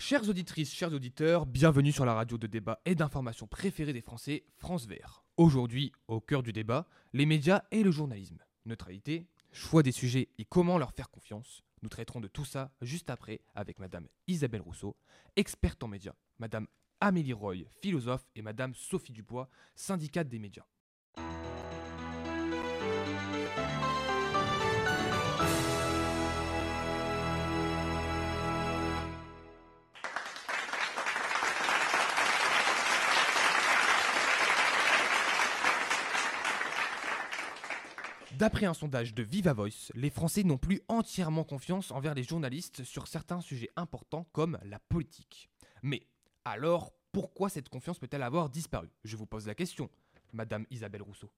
Chères auditrices, chers auditeurs, bienvenue sur la radio de débat et d'information préférée des Français, France Vert. Aujourd'hui, au cœur du débat, les médias et le journalisme. Neutralité, choix des sujets et comment leur faire confiance. Nous traiterons de tout ça juste après avec Madame Isabelle Rousseau, experte en médias, Madame Amélie Roy, philosophe, et Madame Sophie Dubois, syndicate des médias. D'après un sondage de Viva Voice, les Français n'ont plus entièrement confiance envers les journalistes sur certains sujets importants comme la politique. Mais alors, pourquoi cette confiance peut-elle avoir disparu? Je vous pose la question, Madame Isabelle Rousseau.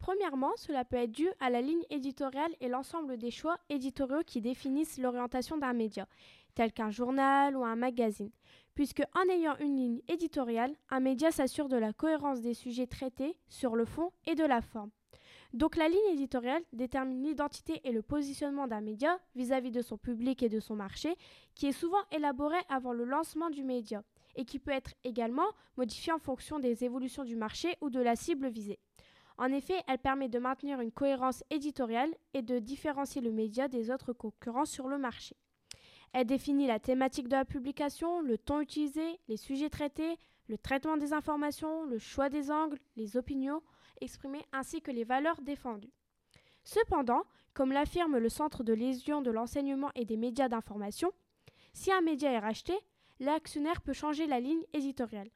Premièrement, cela peut être dû à la ligne éditoriale et l'ensemble des choix éditoriaux qui définissent l'orientation d'un média, tel qu'un journal ou un magazine, puisque en ayant une ligne éditoriale, un média s'assure de la cohérence des sujets traités sur le fond et de la forme. Donc la ligne éditoriale détermine l'identité et le positionnement d'un média vis-à-vis de son public et de son marché, qui est souvent élaboré avant le lancement du média, et qui peut être également modifié en fonction des évolutions du marché ou de la cible visée. En effet, elle permet de maintenir une cohérence éditoriale et de différencier le média des autres concurrents sur le marché. Elle définit la thématique de la publication, le ton utilisé, les sujets traités, le traitement des informations, le choix des angles, les opinions, exprimées ainsi que les valeurs défendues. Cependant, comme l'affirme le Centre de lésion de l'enseignement et des médias d'information, si un média est racheté, l'actionnaire peut changer la ligne éditoriale.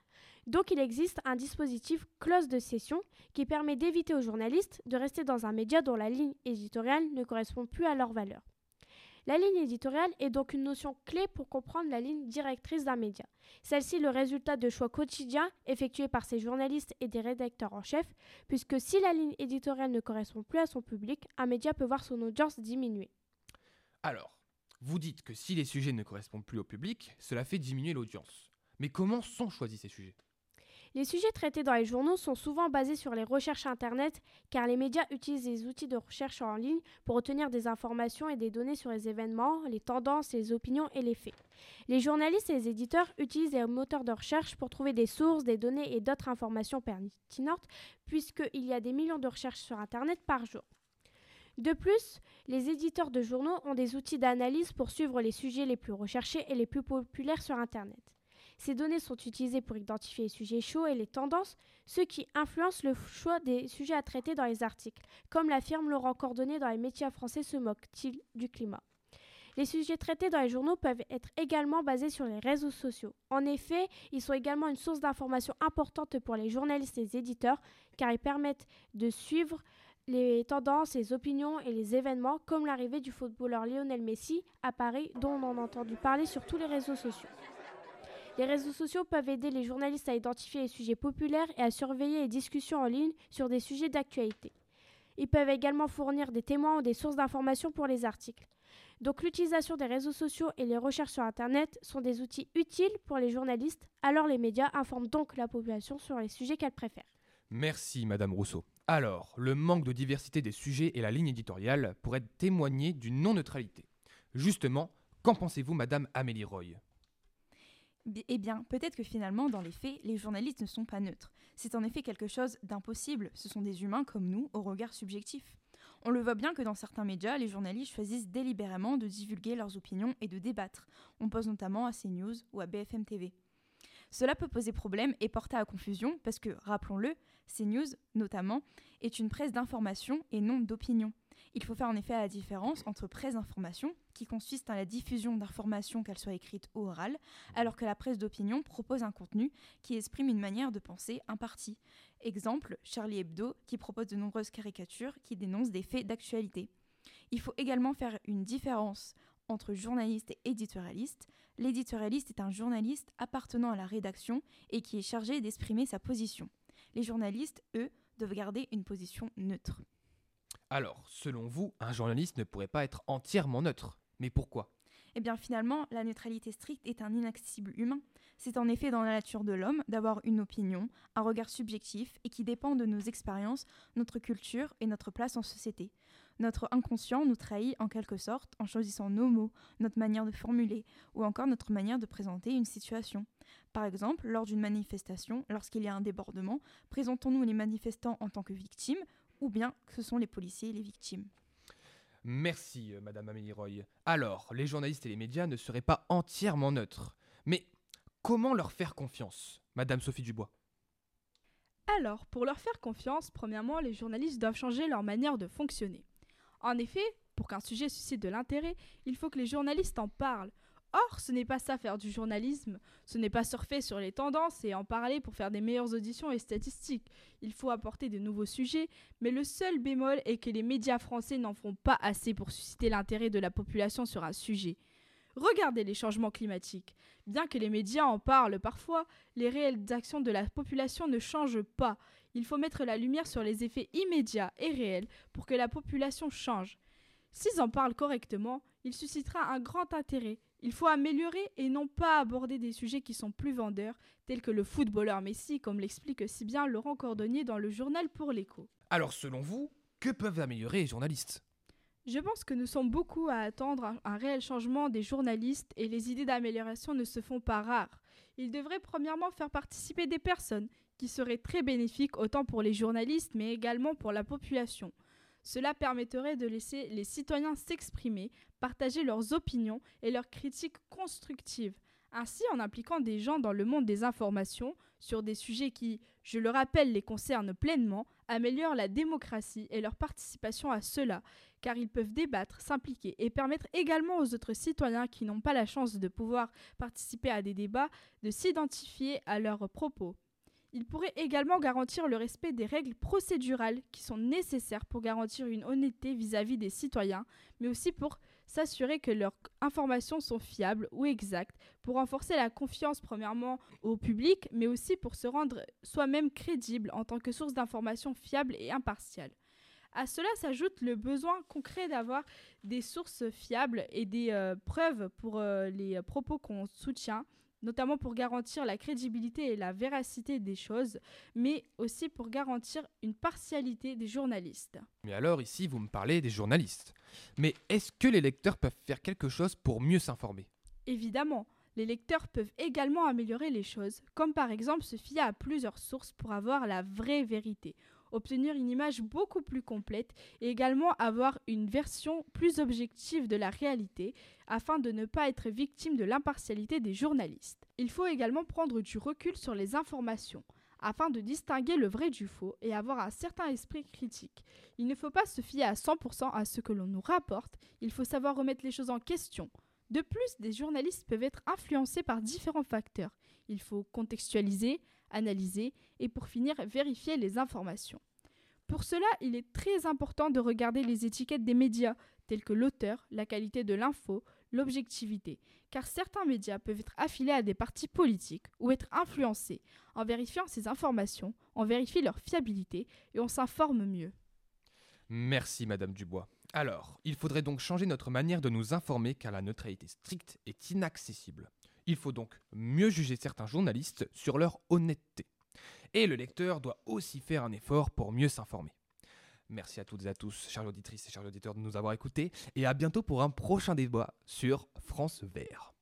Donc il existe un dispositif clause de cession qui permet d'éviter aux journalistes de rester dans un média dont la ligne éditoriale ne correspond plus à leurs valeurs. La ligne éditoriale est donc une notion clé pour comprendre la ligne directrice d'un média. Celle-ci est le résultat de choix quotidiens effectués par ses journalistes et des rédacteurs en chef, puisque si la ligne éditoriale ne correspond plus à son public, un média peut voir son audience diminuer. Alors, vous dites que si les sujets ne correspondent plus au public, cela fait diminuer l'audience. Mais comment sont choisis ces sujets? Les sujets traités dans les journaux sont souvent basés sur les recherches Internet car les médias utilisent des outils de recherche en ligne pour obtenir des informations et des données sur les événements, les tendances, les opinions et les faits. Les journalistes et les éditeurs utilisent des moteurs de recherche pour trouver des sources, des données et d'autres informations pertinentes puisqu'il y a des millions de recherches sur Internet par jour. De plus, les éditeurs de journaux ont des outils d'analyse pour suivre les sujets les plus recherchés et les plus populaires sur Internet. Ces données sont utilisées pour identifier les sujets chauds et les tendances, ce qui influence le choix des sujets à traiter dans les articles. Comme l'affirme Laurent Cordonnier dans les médias français se moque-t-il du climat. Les sujets traités dans les journaux peuvent être également basés sur les réseaux sociaux. En effet, ils sont également une source d'information importante pour les journalistes et les éditeurs, car ils permettent de suivre les tendances, les opinions et les événements, comme l'arrivée du footballeur Lionel Messi à Paris, dont on a entendu parler sur tous les réseaux sociaux. Les réseaux sociaux peuvent aider les journalistes à identifier les sujets populaires et à surveiller les discussions en ligne sur des sujets d'actualité. Ils peuvent également fournir des témoins ou des sources d'informations pour les articles. Donc l'utilisation des réseaux sociaux et les recherches sur Internet sont des outils utiles pour les journalistes, alors les médias informent donc la population sur les sujets qu'elle préfère. Merci Madame Rousseau. Alors, le manque de diversité des sujets et la ligne éditoriale pourraient témoigner d'une non-neutralité. Justement, qu'en pensez-vous Madame Amélie Roy? Eh bien, peut-être que finalement, dans les faits, les journalistes ne sont pas neutres. C'est en effet quelque chose d'impossible. Ce sont des humains comme nous, au regard subjectif. On le voit bien que dans certains médias, les journalistes choisissent délibérément de divulguer leurs opinions et de débattre. On pense notamment à CNews ou à BFM TV. Cela peut poser problème et porter à confusion parce que, rappelons-le, CNews, notamment, est une presse d'information et non d'opinion. Il faut faire en effet la différence entre presse d'information, qui consiste en la diffusion d'informations, qu'elles soient écrites ou orales, alors que la presse d'opinion propose un contenu qui exprime une manière de penser un parti. Exemple, Charlie Hebdo, qui propose de nombreuses caricatures qui dénoncent des faits d'actualité. Il faut également faire une différence entre journaliste et éditorialiste. L'éditorialiste est un journaliste appartenant à la rédaction et qui est chargé d'exprimer sa position. Les journalistes, eux, doivent garder une position neutre. Alors, selon vous, un journaliste ne pourrait pas être entièrement neutre. Mais pourquoi? Eh bien, finalement, la neutralité stricte est un inaccessible humain. C'est en effet dans la nature de l'homme d'avoir une opinion, un regard subjectif et qui dépend de nos expériences, notre culture et notre place en société. Notre inconscient nous trahit en quelque sorte en choisissant nos mots, notre manière de formuler, ou encore notre manière de présenter une situation. Par exemple, lors d'une manifestation, lorsqu'il y a un débordement, présentons-nous les manifestants en tant que victimes, ou bien que ce sont les policiers les victimes. Merci, euh, Madame Amélie Roy. Alors, les journalistes et les médias ne seraient pas entièrement neutres. Mais comment leur faire confiance, Madame Sophie Dubois? Alors, pour leur faire confiance, premièrement, les journalistes doivent changer leur manière de fonctionner. En effet, pour qu'un sujet suscite de l'intérêt, il faut que les journalistes en parlent. Or, ce n'est pas ça faire du journalisme, ce n'est pas surfer sur les tendances et en parler pour faire des meilleures auditions et statistiques. Il faut apporter de nouveaux sujets, mais le seul bémol est que les médias français n'en font pas assez pour susciter l'intérêt de la population sur un sujet. Regardez les changements climatiques. Bien que les médias en parlent parfois, les réelles actions de la population ne changent pas. Il faut mettre la lumière sur les effets immédiats et réels pour que la population change. S'ils en parlent correctement, il suscitera un grand intérêt. Il faut améliorer et non pas aborder des sujets qui sont plus vendeurs, tels que le footballeur Messi, comme l'explique si bien Laurent Cordonnier dans le journal pour l'écho. Alors, selon vous, que peuvent améliorer les journalistes? Je pense que nous sommes beaucoup à attendre un, un réel changement des journalistes et les idées d'amélioration ne se font pas rares. Ils devraient premièrement faire participer des personnes qui seraient très bénéfiques autant pour les journalistes mais également pour la population. Cela permettrait de laisser les citoyens s'exprimer, partager leurs opinions et leurs critiques constructives. Ainsi, en impliquant des gens dans le monde des informations sur des sujets qui, je le rappelle, les concernent pleinement, améliorent la démocratie et leur participation à cela, car ils peuvent débattre, s'impliquer et permettre également aux autres citoyens qui n'ont pas la chance de pouvoir participer à des débats de s'identifier à leurs propos. Il pourrait également garantir le respect des règles procédurales qui sont nécessaires pour garantir une honnêteté vis-à-vis des citoyens, mais aussi pour s'assurer que leurs informations sont fiables ou exactes, pour renforcer la confiance premièrement au public, mais aussi pour se rendre soi-même crédible en tant que source d'informations fiables et impartiales. À cela s'ajoute le besoin concret d'avoir des sources fiables et des euh, preuves pour euh, les propos qu'on soutient, notamment pour garantir la crédibilité et la véracité des choses, mais aussi pour garantir une partialité des journalistes. Mais alors, ici, vous me parlez des journalistes. Mais est-ce que les lecteurs peuvent faire quelque chose pour mieux s'informer? Évidemment, les lecteurs peuvent également améliorer les choses, comme par exemple se fier à plusieurs sources pour avoir la vraie vérité, obtenir une image beaucoup plus complète et également avoir une version plus objective de la réalité afin de ne pas être victime de l'impartialité des journalistes. Il faut également prendre du recul sur les informations afin de distinguer le vrai du faux et avoir un certain esprit critique. Il ne faut pas se fier à 100% à ce que l'on nous rapporte, il faut savoir remettre les choses en question. De plus, des journalistes peuvent être influencés par différents facteurs. Il faut contextualiser, analyser et pour finir vérifier les informations. Pour cela, il est très important de regarder les étiquettes des médias, tels que l'auteur, la qualité de l'info, l'objectivité, car certains médias peuvent être affiliés à des partis politiques ou être influencés. En vérifiant ces informations, on vérifie leur fiabilité et on s'informe mieux. Merci, Madame Dubois. Alors, il faudrait donc changer notre manière de nous informer car la neutralité stricte est inaccessible. Il faut donc mieux juger certains journalistes sur leur honnêteté. Et le lecteur doit aussi faire un effort pour mieux s'informer. Merci à toutes et à tous, chers auditrices et chers auditeurs, de nous avoir écoutés, et à bientôt pour un prochain débat sur France Vert.